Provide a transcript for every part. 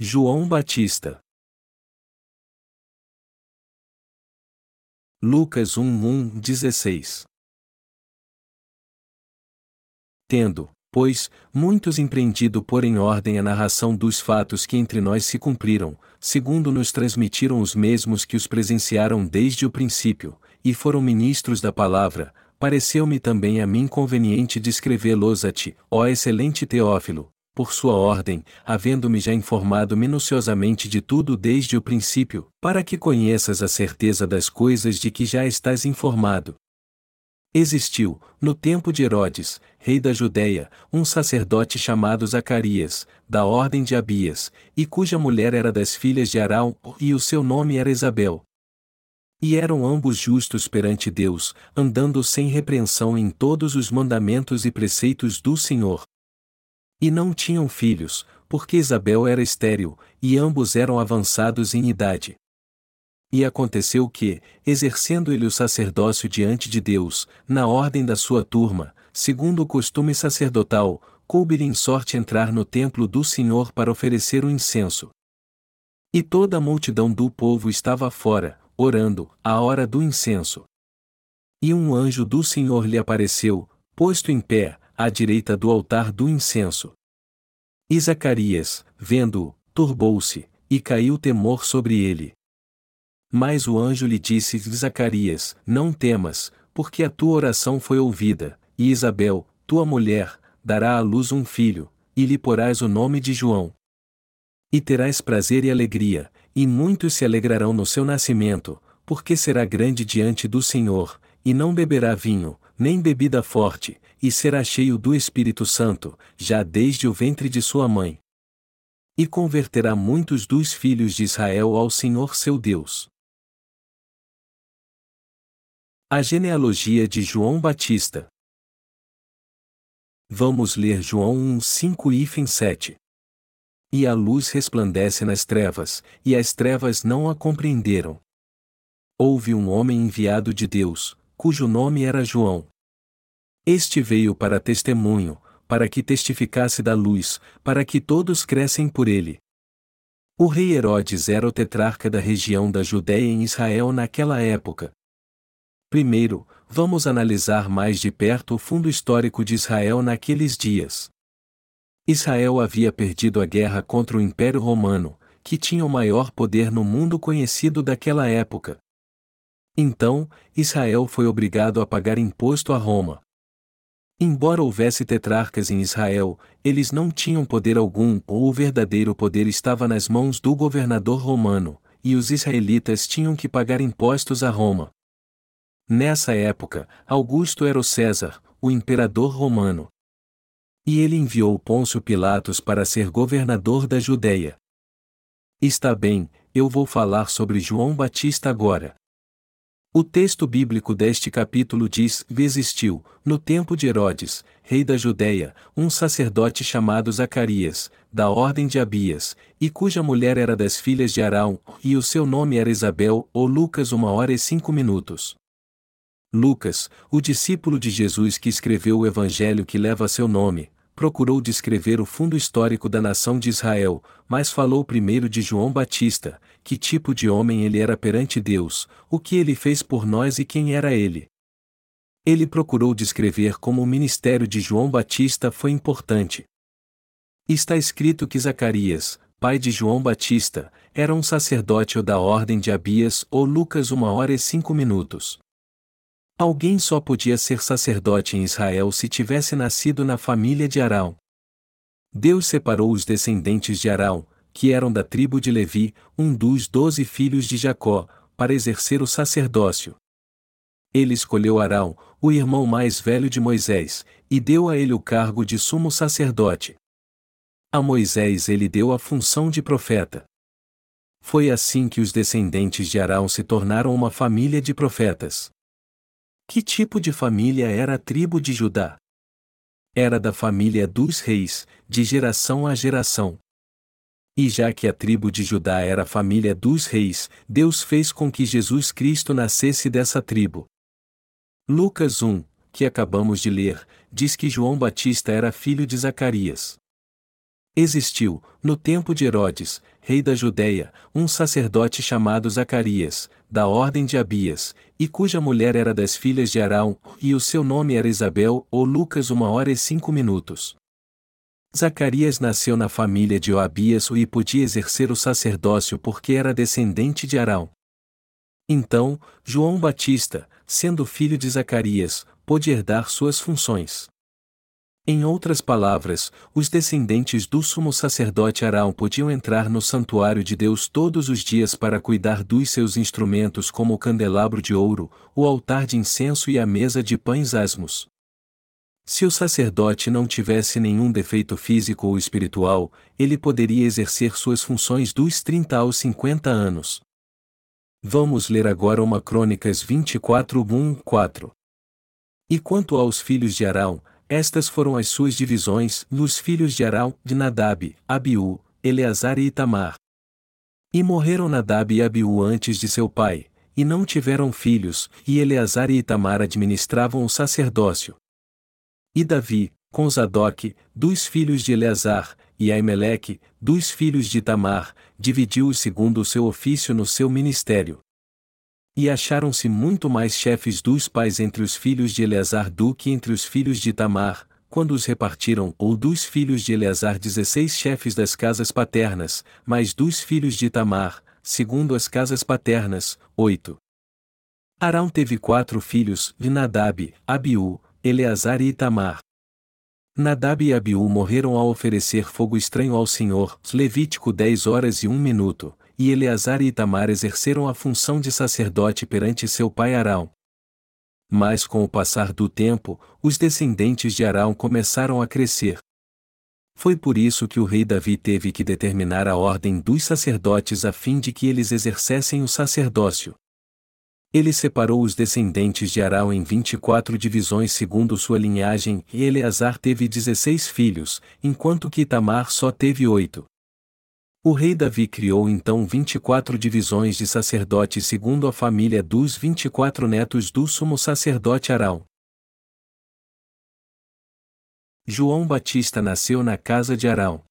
João Batista. Lucas 1, 1, 16 Tendo, pois, muitos empreendido por em ordem a narração dos fatos que entre nós se cumpriram, segundo nos transmitiram os mesmos que os presenciaram desde o princípio, e foram ministros da palavra, pareceu-me também a mim conveniente descrevê-los a ti, ó excelente Teófilo, por sua ordem, havendo-me já informado minuciosamente de tudo desde o princípio, para que conheças a certeza das coisas de que já estás informado. Existiu, no tempo de Herodes, rei da Judéia, um sacerdote chamado Zacarias, da ordem de Abias, e cuja mulher era das filhas de Arão, e o seu nome era Isabel. E eram ambos justos perante Deus, andando sem repreensão em todos os mandamentos e preceitos do Senhor, e não tinham filhos, porque Isabel era estéril, e ambos eram avançados em idade. E aconteceu que, exercendo ele o sacerdócio diante de Deus, na ordem da sua turma, segundo o costume sacerdotal, coube-lhe em sorte entrar no templo do Senhor para oferecer o incenso. E toda a multidão do povo estava fora, orando, à hora do incenso. E um anjo do Senhor lhe apareceu, posto em pé, à direita do altar do incenso. E Zacarias, vendo-o, turbou-se, e caiu temor sobre ele. Mas o anjo lhe disse: Zacarias, não temas, porque a tua oração foi ouvida, e Isabel, tua mulher, dará à luz um filho, e lhe porás o nome de João. E terás prazer e alegria, e muitos se alegrarão no seu nascimento, porque será grande diante do Senhor, e não beberá vinho, nem bebida forte, e será cheio do Espírito Santo, já desde o ventre de sua mãe. E converterá muitos dos filhos de Israel ao Senhor seu Deus. A genealogia de João Batista. Vamos ler João 1, 5 e 7. E a luz resplandece nas trevas, e as trevas não a compreenderam. Houve um homem enviado de Deus, cujo nome era João. Este veio para testemunho, para que testificasse da luz, para que todos crescem por ele. O rei Herodes era o tetrarca da região da Judéia em Israel naquela época. Primeiro, vamos analisar mais de perto o fundo histórico de Israel naqueles dias. Israel havia perdido a guerra contra o Império Romano, que tinha o maior poder no mundo conhecido daquela época. Então, Israel foi obrigado a pagar imposto a Roma. Embora houvesse tetrarcas em Israel, eles não tinham poder algum ou o verdadeiro poder estava nas mãos do governador romano, e os israelitas tinham que pagar impostos a Roma. Nessa época, Augusto era o César, o imperador romano. E ele enviou Pôncio Pilatos para ser governador da Judéia. Está bem, eu vou falar sobre João Batista agora. O texto bíblico deste capítulo diz: Existiu, no tempo de Herodes, rei da Judéia, um sacerdote chamado Zacarias, da ordem de Abias, e cuja mulher era das filhas de Arão, e o seu nome era Isabel, ou Lucas, uma hora e cinco minutos. Lucas, o discípulo de Jesus que escreveu o evangelho que leva seu nome, procurou descrever o fundo histórico da nação de Israel, mas falou primeiro de João Batista, que tipo de homem ele era perante Deus, o que ele fez por nós e quem era ele. Ele procurou descrever como o ministério de João Batista foi importante. Está escrito que Zacarias, pai de João Batista, era um sacerdote da ordem de Abias ou Lucas uma hora e cinco minutos. Alguém só podia ser sacerdote em Israel se tivesse nascido na família de Arão. Deus separou os descendentes de Arão, que eram da tribo de Levi, um dos doze filhos de Jacó, para exercer o sacerdócio. Ele escolheu Arão, o irmão mais velho de Moisés, e deu a ele o cargo de sumo sacerdote. A Moisés ele deu a função de profeta. Foi assim que os descendentes de Arão se tornaram uma família de profetas. Que tipo de família era a tribo de Judá? Era da família dos reis, de geração a geração. E já que a tribo de Judá era a família dos reis, Deus fez com que Jesus Cristo nascesse dessa tribo. Lucas 1, que acabamos de ler, diz que João Batista era filho de Zacarias. Existiu, no tempo de Herodes, rei da Judéia, um sacerdote chamado Zacarias, da ordem de Abias, e cuja mulher era das filhas de Arão, e o seu nome era Isabel, ou Lucas uma hora e cinco minutos. Zacarias nasceu na família de Oabias e podia exercer o sacerdócio porque era descendente de Arão. Então, João Batista, sendo filho de Zacarias, pôde herdar suas funções. Em outras palavras, os descendentes do sumo sacerdote Arão podiam entrar no santuário de Deus todos os dias para cuidar dos seus instrumentos como o candelabro de ouro, o altar de incenso e a mesa de pães asmos. Se o sacerdote não tivesse nenhum defeito físico ou espiritual, ele poderia exercer suas funções dos 30 aos 50 anos. Vamos ler agora uma Crônicas 24, 1, 4. E quanto aos filhos de Arão, estas foram as suas divisões, nos filhos de Arão, de Nadab, Abiú, Eleazar e Itamar. E morreram Nadab e Abiú antes de seu pai, e não tiveram filhos, e Eleazar e Itamar administravam o sacerdócio. E Davi, com Zadok, dos filhos de Eleazar, e Aimeleque, dos filhos de Itamar, dividiu-os segundo o seu ofício no seu ministério. E acharam-se muito mais chefes dos pais entre os filhos de Eleazar do que entre os filhos de Tamar, quando os repartiram, ou dos filhos de Eleazar dezesseis chefes das casas paternas, mas dos filhos de Tamar, segundo as casas paternas, oito. Arão teve quatro filhos, de Nadab, Abiú, Eleazar e Itamar. Nadab e Abiú morreram ao oferecer fogo estranho ao Senhor, Levítico 10 horas e 1 minuto, e Eleazar e Itamar exerceram a função de sacerdote perante seu pai Arão. Mas com o passar do tempo, os descendentes de Arão começaram a crescer. Foi por isso que o rei Davi teve que determinar a ordem dos sacerdotes a fim de que eles exercessem o sacerdócio. Ele separou os descendentes de Arão em 24 divisões segundo sua linhagem, e Eleazar teve 16 filhos, enquanto que Itamar só teve oito. O rei Davi criou então 24 divisões de sacerdotes segundo a família dos 24 netos do sumo sacerdote Arão. João Batista nasceu na casa de Arão.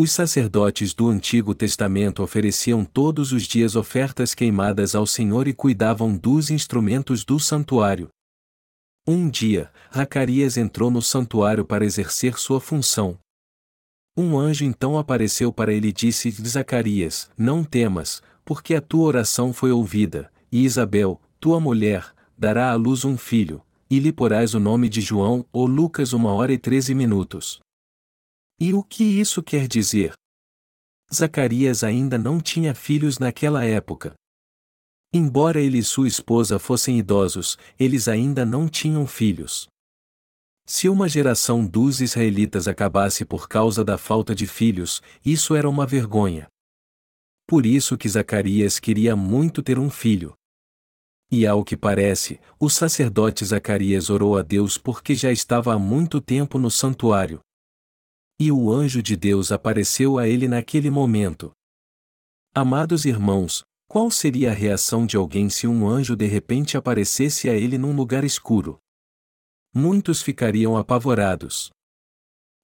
Os sacerdotes do Antigo Testamento ofereciam todos os dias ofertas queimadas ao Senhor e cuidavam dos instrumentos do santuário. Um dia, Zacarias entrou no santuário para exercer sua função. Um anjo então apareceu para ele e disse: Zacarias, não temas, porque a tua oração foi ouvida, e Isabel, tua mulher, dará à luz um filho, e lhe porás o nome de João, ou Lucas uma hora e treze minutos. E o que isso quer dizer? Zacarias ainda não tinha filhos naquela época. Embora ele e sua esposa fossem idosos, eles ainda não tinham filhos. Se uma geração dos israelitas acabasse por causa da falta de filhos, isso era uma vergonha. Por isso que Zacarias queria muito ter um filho. E ao que parece, o sacerdote Zacarias orou a Deus porque já estava há muito tempo no santuário. E o anjo de Deus apareceu a ele naquele momento. Amados irmãos, qual seria a reação de alguém se um anjo de repente aparecesse a ele num lugar escuro? muitos ficariam apavorados.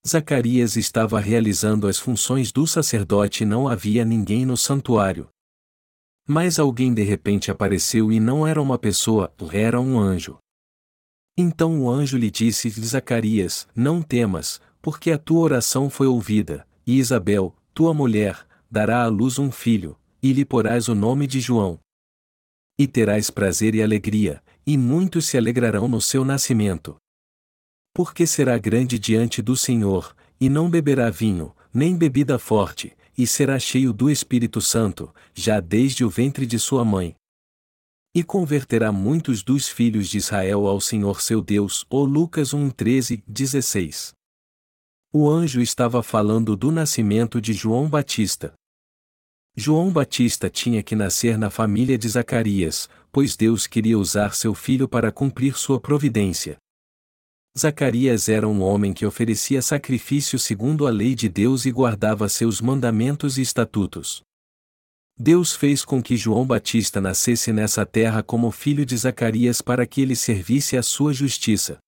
Zacarias estava realizando as funções do sacerdote e não havia ninguém no santuário. Mas alguém de repente apareceu e não era uma pessoa, era um anjo. Então o anjo lhe disse: Zacarias, não temas, porque a tua oração foi ouvida, e Isabel, tua mulher, dará à luz um filho, e lhe porás o nome de João. E terás prazer e alegria, e muitos se alegrarão no seu nascimento. Porque será grande diante do Senhor, e não beberá vinho, nem bebida forte, e será cheio do Espírito Santo, já desde o ventre de sua mãe. E converterá muitos dos filhos de Israel ao Senhor seu Deus. Ou Lucas 1, 13, 16. O anjo estava falando do nascimento de João Batista. João Batista tinha que nascer na família de Zacarias, pois Deus queria usar seu filho para cumprir sua providência. Zacarias era um homem que oferecia sacrifício segundo a lei de Deus e guardava seus mandamentos e estatutos. Deus fez com que João Batista nascesse nessa terra como filho de Zacarias para que ele servisse à sua justiça.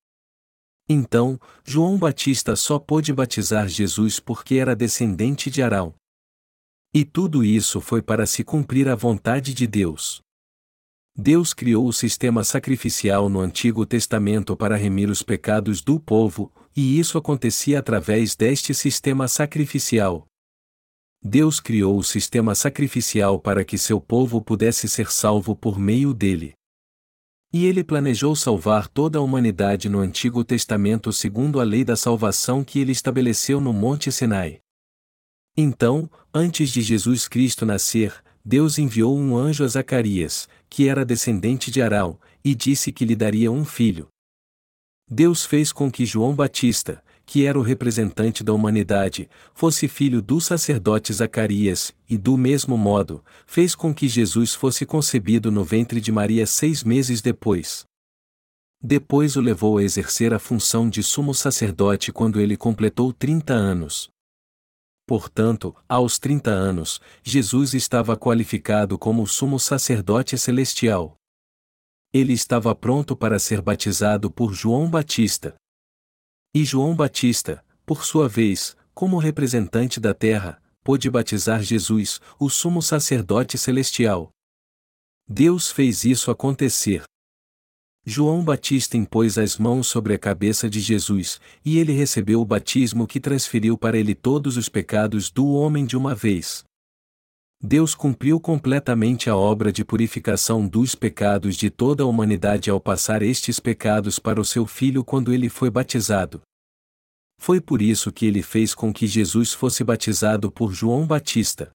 Então, João Batista só pôde batizar Jesus porque era descendente de Arão. E tudo isso foi para se cumprir a vontade de Deus. Deus criou o sistema sacrificial no Antigo Testamento para remir os pecados do povo, e isso acontecia através deste sistema sacrificial. Deus criou o sistema sacrificial para que seu povo pudesse ser salvo por meio dele. E ele planejou salvar toda a humanidade no Antigo Testamento segundo a lei da salvação que ele estabeleceu no Monte Sinai. Então, antes de Jesus Cristo nascer, Deus enviou um anjo a Zacarias, que era descendente de Arão, e disse que lhe daria um filho. Deus fez com que João Batista, que era o representante da humanidade, fosse filho do sacerdote Zacarias, e do mesmo modo, fez com que Jesus fosse concebido no ventre de Maria seis meses depois. Depois o levou a exercer a função de sumo sacerdote quando ele completou 30 anos. Portanto, aos 30 anos, Jesus estava qualificado como sumo sacerdote celestial. Ele estava pronto para ser batizado por João Batista. E João Batista, por sua vez, como representante da terra, pôde batizar Jesus, o sumo sacerdote celestial. Deus fez isso acontecer. João Batista impôs as mãos sobre a cabeça de Jesus, e ele recebeu o batismo que transferiu para ele todos os pecados do homem de uma vez. Deus cumpriu completamente a obra de purificação dos pecados de toda a humanidade ao passar estes pecados para o seu Filho quando ele foi batizado. Foi por isso que ele fez com que Jesus fosse batizado por João Batista.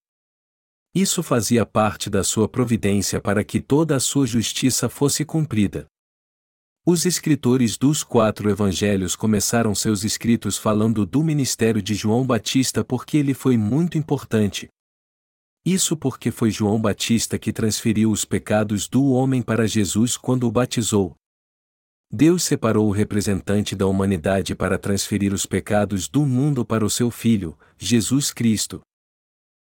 Isso fazia parte da sua providência para que toda a sua justiça fosse cumprida. Os escritores dos quatro evangelhos começaram seus escritos falando do ministério de João Batista porque ele foi muito importante. Isso porque foi João Batista que transferiu os pecados do homem para Jesus quando o batizou. Deus separou o representante da humanidade para transferir os pecados do mundo para o seu Filho, Jesus Cristo,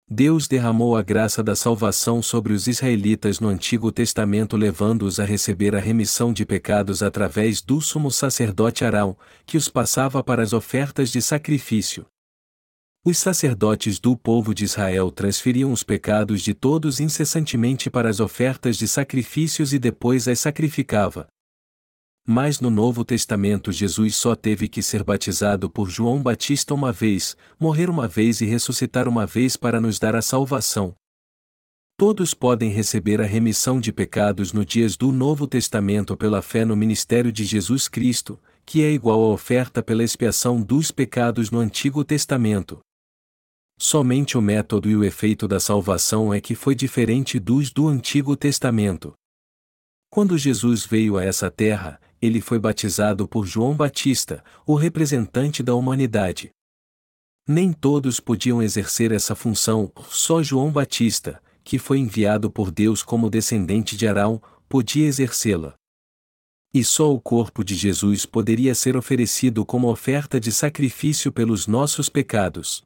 Deus derramou a graça da salvação sobre os israelitas no Antigo Testamento, levando-os a receber a remissão de pecados através do sumo sacerdote Arão, que os passava para as ofertas de sacrifício. Os sacerdotes do povo de Israel transferiam os pecados de todos incessantemente para as ofertas de sacrifícios e depois as sacrificava. Mas no Novo Testamento Jesus só teve que ser batizado por João Batista uma vez, morrer uma vez e ressuscitar uma vez para nos dar a salvação. Todos podem receber a remissão de pecados no dias do Novo Testamento pela fé no ministério de Jesus Cristo, que é igual à oferta pela expiação dos pecados no Antigo Testamento. Somente o método e o efeito da salvação é que foi diferente dos do Antigo Testamento. Quando Jesus veio a essa terra, ele foi batizado por João Batista, o representante da humanidade. Nem todos podiam exercer essa função, só João Batista, que foi enviado por Deus como descendente de Arão, podia exercê-la. E só o corpo de Jesus poderia ser oferecido como oferta de sacrifício pelos nossos pecados.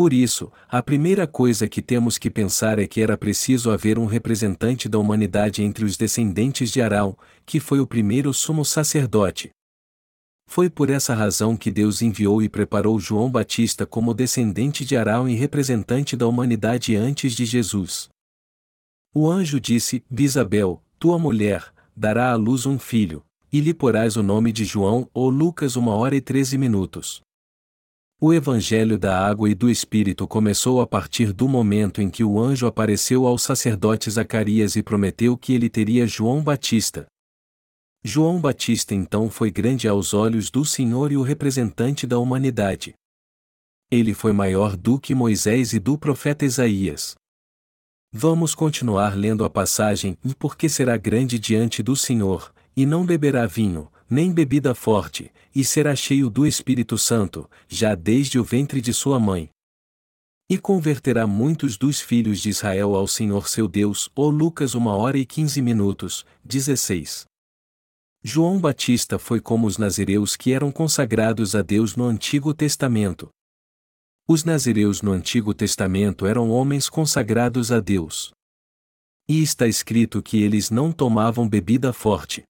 Por isso, a primeira coisa que temos que pensar é que era preciso haver um representante da humanidade entre os descendentes de Arão, que foi o primeiro sumo sacerdote. Foi por essa razão que Deus enviou e preparou João Batista como descendente de Arão e representante da humanidade antes de Jesus. O anjo disse: Bisabel, tua mulher, dará à luz um filho, e lhe porás o nome de João ou Lucas uma hora e treze minutos. O Evangelho da Água e do Espírito começou a partir do momento em que o anjo apareceu ao sacerdote Zacarias e prometeu que ele teria João Batista. João Batista então foi grande aos olhos do Senhor e o representante da humanidade. Ele foi maior do que Moisés e do profeta Isaías. Vamos continuar lendo a passagem, porque será grande diante do Senhor, e não beberá vinho, nem bebida forte, e será cheio do Espírito Santo, já desde o ventre de sua mãe. E converterá muitos dos filhos de Israel ao Senhor seu Deus. Ou Lucas 1 hora e 15 minutos, 16. João Batista foi como os nazireus que eram consagrados a Deus no Antigo Testamento. Os nazireus no Antigo Testamento eram homens consagrados a Deus. E está escrito que eles não tomavam bebida forte.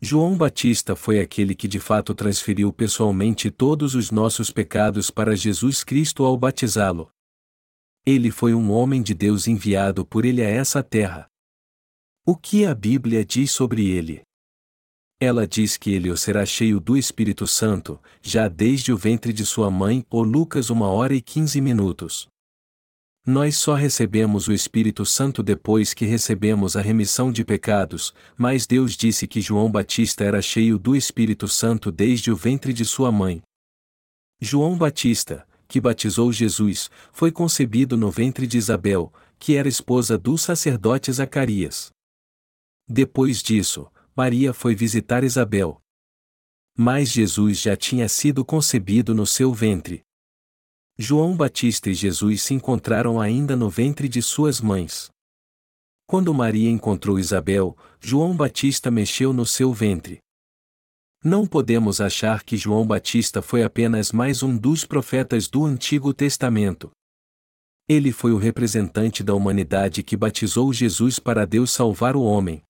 João Batista foi aquele que de fato transferiu pessoalmente todos os nossos pecados para Jesus Cristo ao batizá-lo. Ele foi um homem de Deus enviado por ele a essa terra. O que a Bíblia diz sobre ele? Ela diz que ele o será cheio do Espírito Santo, já desde o ventre de sua mãe, ou Lucas 1 hora e 15 minutos. Nós só recebemos o Espírito Santo depois que recebemos a remissão de pecados, mas Deus disse que João Batista era cheio do Espírito Santo desde o ventre de sua mãe. João Batista, que batizou Jesus, foi concebido no ventre de Isabel, que era esposa do sacerdote Zacarias. Depois disso, Maria foi visitar Isabel. Mas Jesus já tinha sido concebido no seu ventre. João Batista e Jesus se encontraram ainda no ventre de suas mães. Quando Maria encontrou Isabel, João Batista mexeu no seu ventre. Não podemos achar que João Batista foi apenas mais um dos profetas do Antigo Testamento. Ele foi o representante da humanidade que batizou Jesus para Deus salvar o homem.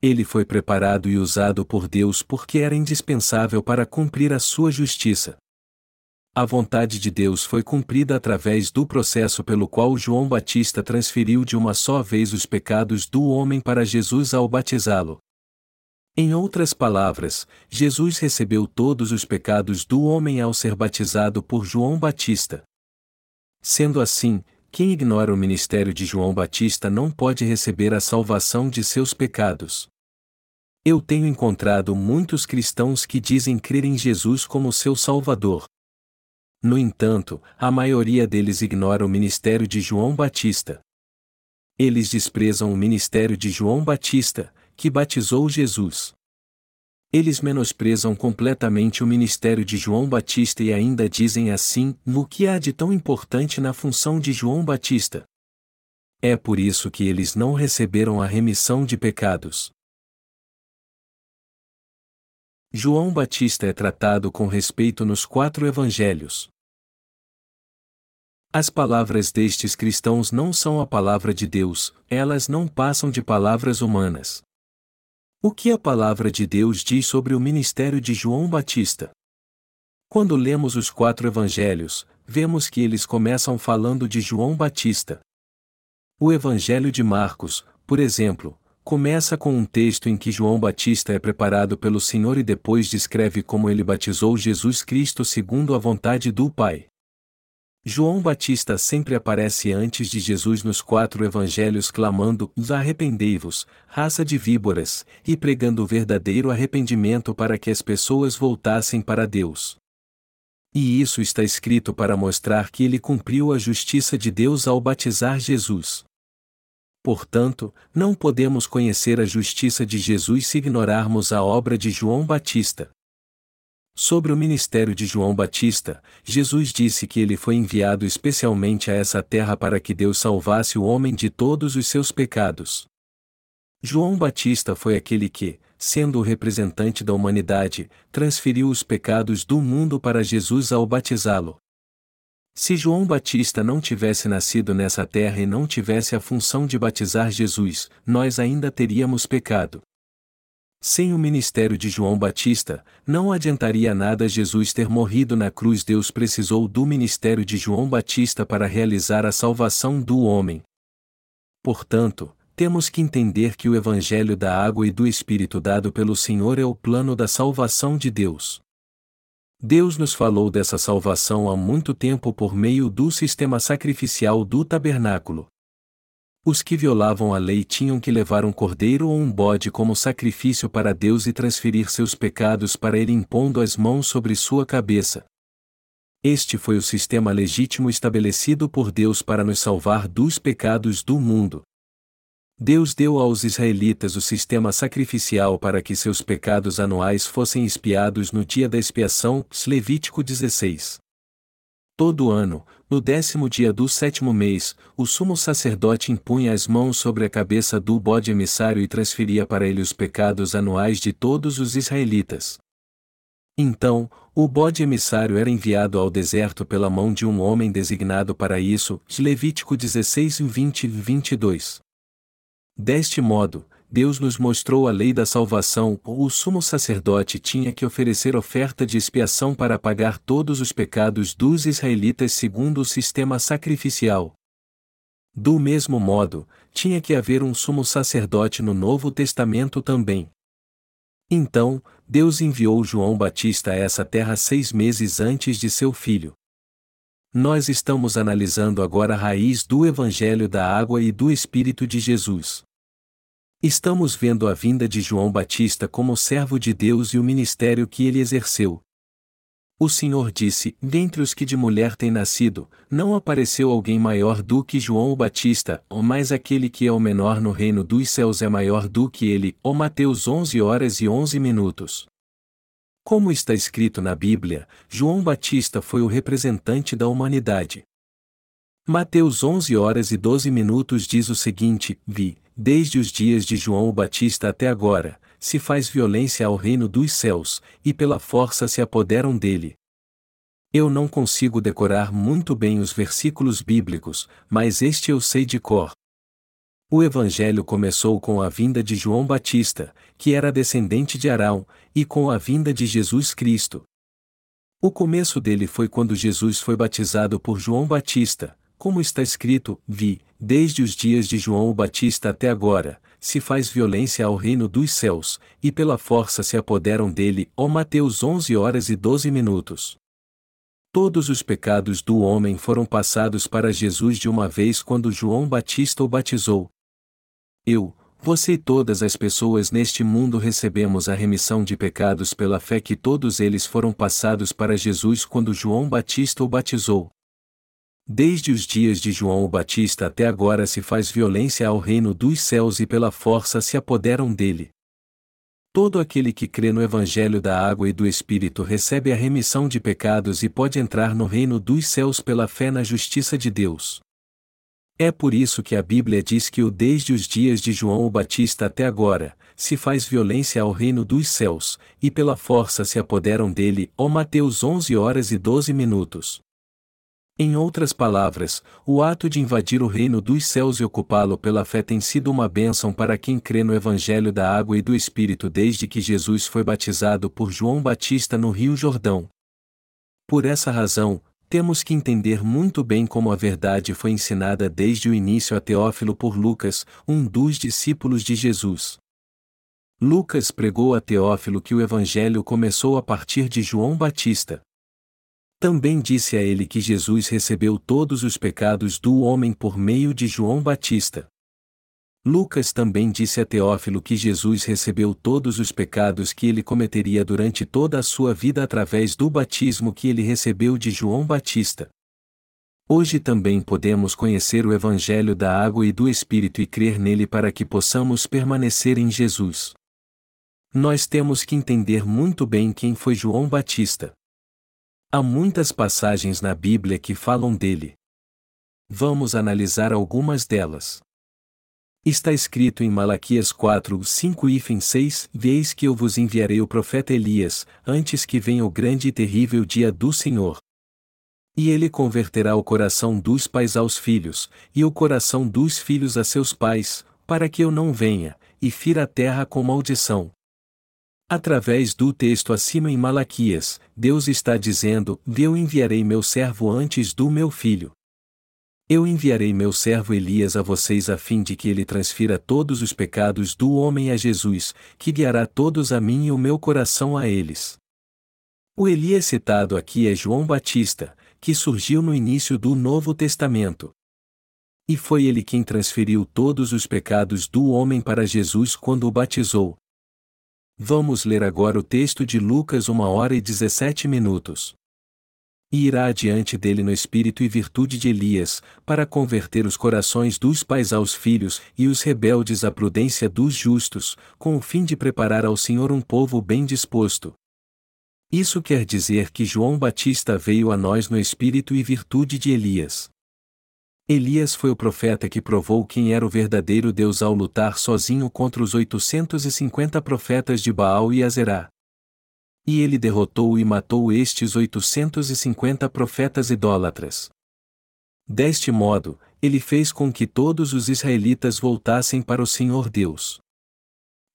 Ele foi preparado e usado por Deus porque era indispensável para cumprir a sua justiça a vontade de Deus foi cumprida através do processo pelo qual João Batista transferiu de uma só vez os pecados do homem para Jesus ao batizá-lo. Em outras palavras, Jesus recebeu todos os pecados do homem ao ser batizado por João Batista. Sendo assim, quem ignora o ministério de João Batista não pode receber a salvação de seus pecados. Eu tenho encontrado muitos cristãos que dizem crer em Jesus como seu Salvador, no entanto, a maioria deles ignora o ministério de João Batista. Eles desprezam o ministério de João Batista, que batizou Jesus. Eles menosprezam completamente o ministério de João Batista e ainda dizem assim: no que há de tão importante na função de João Batista? É por isso que eles não receberam a remissão de pecados. João Batista é tratado com respeito nos quatro evangelhos. As palavras destes cristãos não são a palavra de Deus, elas não passam de palavras humanas. O que a palavra de Deus diz sobre o ministério de João Batista? Quando lemos os quatro evangelhos, vemos que eles começam falando de João Batista. O evangelho de Marcos, por exemplo, começa com um texto em que João Batista é preparado pelo Senhor e depois descreve como ele batizou Jesus Cristo segundo a vontade do Pai. João Batista sempre aparece antes de Jesus nos quatro evangelhos clamando: Arrependei-vos, raça de víboras, e pregando o verdadeiro arrependimento para que as pessoas voltassem para Deus. E isso está escrito para mostrar que ele cumpriu a justiça de Deus ao batizar Jesus. Portanto, não podemos conhecer a justiça de Jesus se ignorarmos a obra de João Batista. Sobre o ministério de João Batista, Jesus disse que ele foi enviado especialmente a essa terra para que Deus salvasse o homem de todos os seus pecados. João Batista foi aquele que, sendo o representante da humanidade, transferiu os pecados do mundo para Jesus ao batizá-lo. Se João Batista não tivesse nascido nessa terra e não tivesse a função de batizar Jesus, nós ainda teríamos pecado. Sem o ministério de João Batista, não adiantaria nada Jesus ter morrido na cruz. Deus precisou do ministério de João Batista para realizar a salvação do homem. Portanto, temos que entender que o Evangelho da água e do Espírito dado pelo Senhor é o plano da salvação de Deus. Deus nos falou dessa salvação há muito tempo por meio do sistema sacrificial do tabernáculo. Os que violavam a lei tinham que levar um cordeiro ou um bode como sacrifício para Deus e transferir seus pecados para ele impondo as mãos sobre sua cabeça. Este foi o sistema legítimo estabelecido por Deus para nos salvar dos pecados do mundo. Deus deu aos israelitas o sistema sacrificial para que seus pecados anuais fossem expiados no dia da expiação, Levítico 16. Todo ano, no décimo dia do sétimo mês, o sumo sacerdote impunha as mãos sobre a cabeça do bode emissário e transferia para ele os pecados anuais de todos os israelitas. Então, o bode emissário era enviado ao deserto pela mão de um homem designado para isso, Levítico 16, 20 e 22. Deste modo, Deus nos mostrou a lei da salvação, o sumo sacerdote tinha que oferecer oferta de expiação para pagar todos os pecados dos israelitas segundo o sistema sacrificial. Do mesmo modo, tinha que haver um sumo sacerdote no Novo Testamento também. Então, Deus enviou João Batista a essa terra seis meses antes de seu filho. Nós estamos analisando agora a raiz do Evangelho da Água e do Espírito de Jesus. Estamos vendo a vinda de João Batista como servo de Deus e o ministério que ele exerceu. O Senhor disse: Dentre os que de mulher têm nascido, não apareceu alguém maior do que João o Batista, ou mais aquele que é o menor no reino dos céus é maior do que ele. Ou Mateus 11 horas e 11 minutos. Como está escrito na Bíblia, João Batista foi o representante da humanidade. Mateus 11 horas e 12 minutos diz o seguinte: Vi, desde os dias de João o Batista até agora, se faz violência ao reino dos céus, e pela força se apoderam dele. Eu não consigo decorar muito bem os versículos bíblicos, mas este eu sei de cor. O Evangelho começou com a vinda de João Batista, que era descendente de Arão, e com a vinda de Jesus Cristo. O começo dele foi quando Jesus foi batizado por João Batista, como está escrito: Vi, desde os dias de João o Batista até agora, se faz violência ao reino dos céus, e pela força se apoderam dele. Ó Mateus 11 horas e 12 minutos. Todos os pecados do homem foram passados para Jesus de uma vez quando João Batista o batizou. Eu, você e todas as pessoas neste mundo recebemos a remissão de pecados pela fé que todos eles foram passados para Jesus quando João Batista o batizou. Desde os dias de João o Batista até agora se faz violência ao reino dos céus e pela força se apoderam dele. Todo aquele que crê no Evangelho da água e do Espírito recebe a remissão de pecados e pode entrar no reino dos céus pela fé na justiça de Deus. É por isso que a Bíblia diz que o desde os dias de João o Batista até agora, se faz violência ao reino dos céus, e pela força se apoderam dele. Ó Mateus 11 horas e 12 minutos. Em outras palavras, o ato de invadir o reino dos céus e ocupá-lo pela fé tem sido uma bênção para quem crê no Evangelho da Água e do Espírito desde que Jesus foi batizado por João Batista no Rio Jordão. Por essa razão, temos que entender muito bem como a verdade foi ensinada desde o início a Teófilo por Lucas, um dos discípulos de Jesus. Lucas pregou a Teófilo que o Evangelho começou a partir de João Batista. Também disse a ele que Jesus recebeu todos os pecados do homem por meio de João Batista. Lucas também disse a Teófilo que Jesus recebeu todos os pecados que ele cometeria durante toda a sua vida através do batismo que ele recebeu de João Batista. Hoje também podemos conhecer o Evangelho da água e do Espírito e crer nele para que possamos permanecer em Jesus. Nós temos que entender muito bem quem foi João Batista. Há muitas passagens na Bíblia que falam dele. Vamos analisar algumas delas. Está escrito em Malaquias 4, 5 e 6: Veis que eu vos enviarei o profeta Elias, antes que venha o grande e terrível dia do Senhor. E ele converterá o coração dos pais aos filhos, e o coração dos filhos a seus pais, para que eu não venha, e fira a terra com maldição. Através do texto acima em Malaquias, Deus está dizendo: Eu enviarei meu servo antes do meu filho. Eu enviarei meu servo Elias a vocês a fim de que ele transfira todos os pecados do homem a Jesus, que guiará todos a mim e o meu coração a eles. O Elias citado aqui é João Batista, que surgiu no início do Novo Testamento. E foi ele quem transferiu todos os pecados do homem para Jesus quando o batizou, Vamos ler agora o texto de Lucas 1 hora e 17 minutos. E irá adiante dele no espírito e virtude de Elias, para converter os corações dos pais aos filhos e os rebeldes à prudência dos justos, com o fim de preparar ao Senhor um povo bem disposto. Isso quer dizer que João Batista veio a nós no espírito e virtude de Elias. Elias foi o profeta que provou quem era o verdadeiro Deus ao lutar sozinho contra os 850 profetas de Baal e Azerá. E ele derrotou e matou estes 850 profetas idólatras. Deste modo, ele fez com que todos os israelitas voltassem para o Senhor Deus.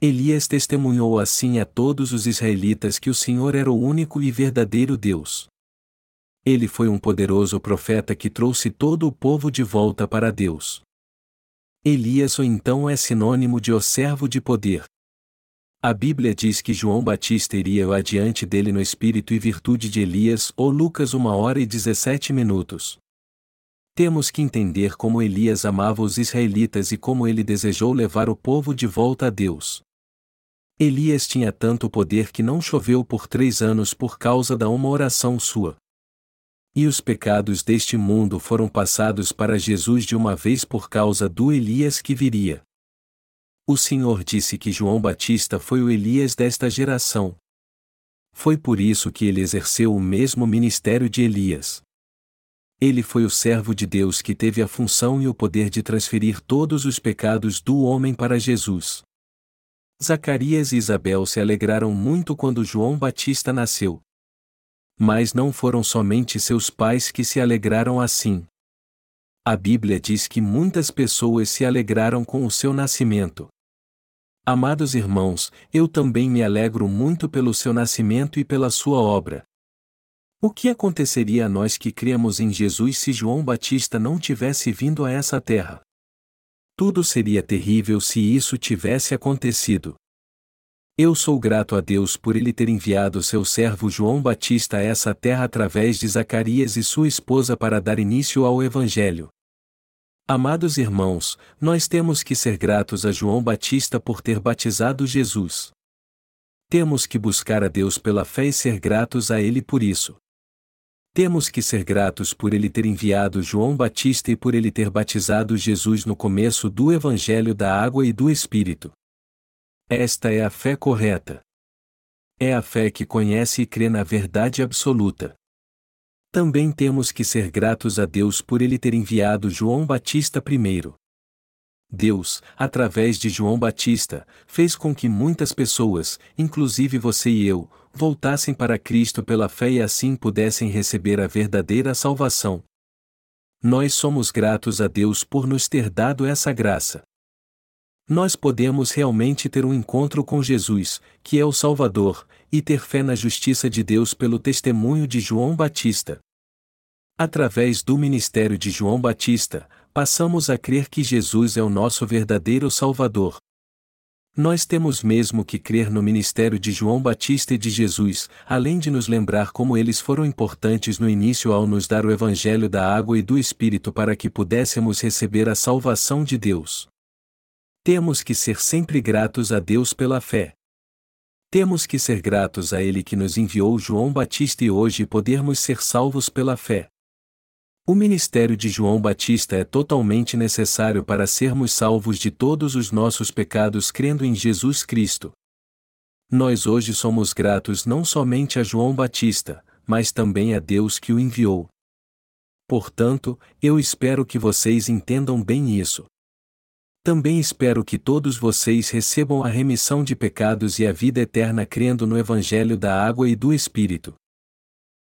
Elias testemunhou assim a todos os israelitas que o Senhor era o único e verdadeiro Deus. Ele foi um poderoso profeta que trouxe todo o povo de volta para Deus. Elias ou então é sinônimo de o servo de poder. A Bíblia diz que João Batista iria adiante dele no espírito e virtude de Elias, ou Lucas 1 hora e 17 minutos. Temos que entender como Elias amava os israelitas e como ele desejou levar o povo de volta a Deus. Elias tinha tanto poder que não choveu por três anos por causa da uma oração sua. E os pecados deste mundo foram passados para Jesus de uma vez por causa do Elias que viria. O Senhor disse que João Batista foi o Elias desta geração. Foi por isso que ele exerceu o mesmo ministério de Elias. Ele foi o servo de Deus que teve a função e o poder de transferir todos os pecados do homem para Jesus. Zacarias e Isabel se alegraram muito quando João Batista nasceu. Mas não foram somente seus pais que se alegraram assim. A Bíblia diz que muitas pessoas se alegraram com o seu nascimento. Amados irmãos, eu também me alegro muito pelo seu nascimento e pela sua obra. O que aconteceria a nós que cremos em Jesus se João Batista não tivesse vindo a essa terra? Tudo seria terrível se isso tivesse acontecido. Eu sou grato a Deus por ele ter enviado seu servo João Batista a essa terra através de Zacarias e sua esposa para dar início ao Evangelho. Amados irmãos, nós temos que ser gratos a João Batista por ter batizado Jesus. Temos que buscar a Deus pela fé e ser gratos a Ele por isso. Temos que ser gratos por ele ter enviado João Batista e por ele ter batizado Jesus no começo do Evangelho da Água e do Espírito. Esta é a fé correta. É a fé que conhece e crê na verdade absoluta. Também temos que ser gratos a Deus por ele ter enviado João Batista primeiro. Deus, através de João Batista, fez com que muitas pessoas, inclusive você e eu, voltassem para Cristo pela fé e assim pudessem receber a verdadeira salvação. Nós somos gratos a Deus por nos ter dado essa graça nós podemos realmente ter um encontro com Jesus, que é o Salvador, e ter fé na justiça de Deus pelo testemunho de João Batista. Através do ministério de João Batista, passamos a crer que Jesus é o nosso verdadeiro Salvador. Nós temos mesmo que crer no ministério de João Batista e de Jesus, além de nos lembrar como eles foram importantes no início ao nos dar o Evangelho da água e do Espírito para que pudéssemos receber a salvação de Deus. Temos que ser sempre gratos a Deus pela fé. Temos que ser gratos a Ele que nos enviou João Batista e hoje podermos ser salvos pela fé. O ministério de João Batista é totalmente necessário para sermos salvos de todos os nossos pecados crendo em Jesus Cristo. Nós hoje somos gratos não somente a João Batista, mas também a Deus que o enviou. Portanto, eu espero que vocês entendam bem isso. Também espero que todos vocês recebam a remissão de pecados e a vida eterna crendo no Evangelho da água e do Espírito.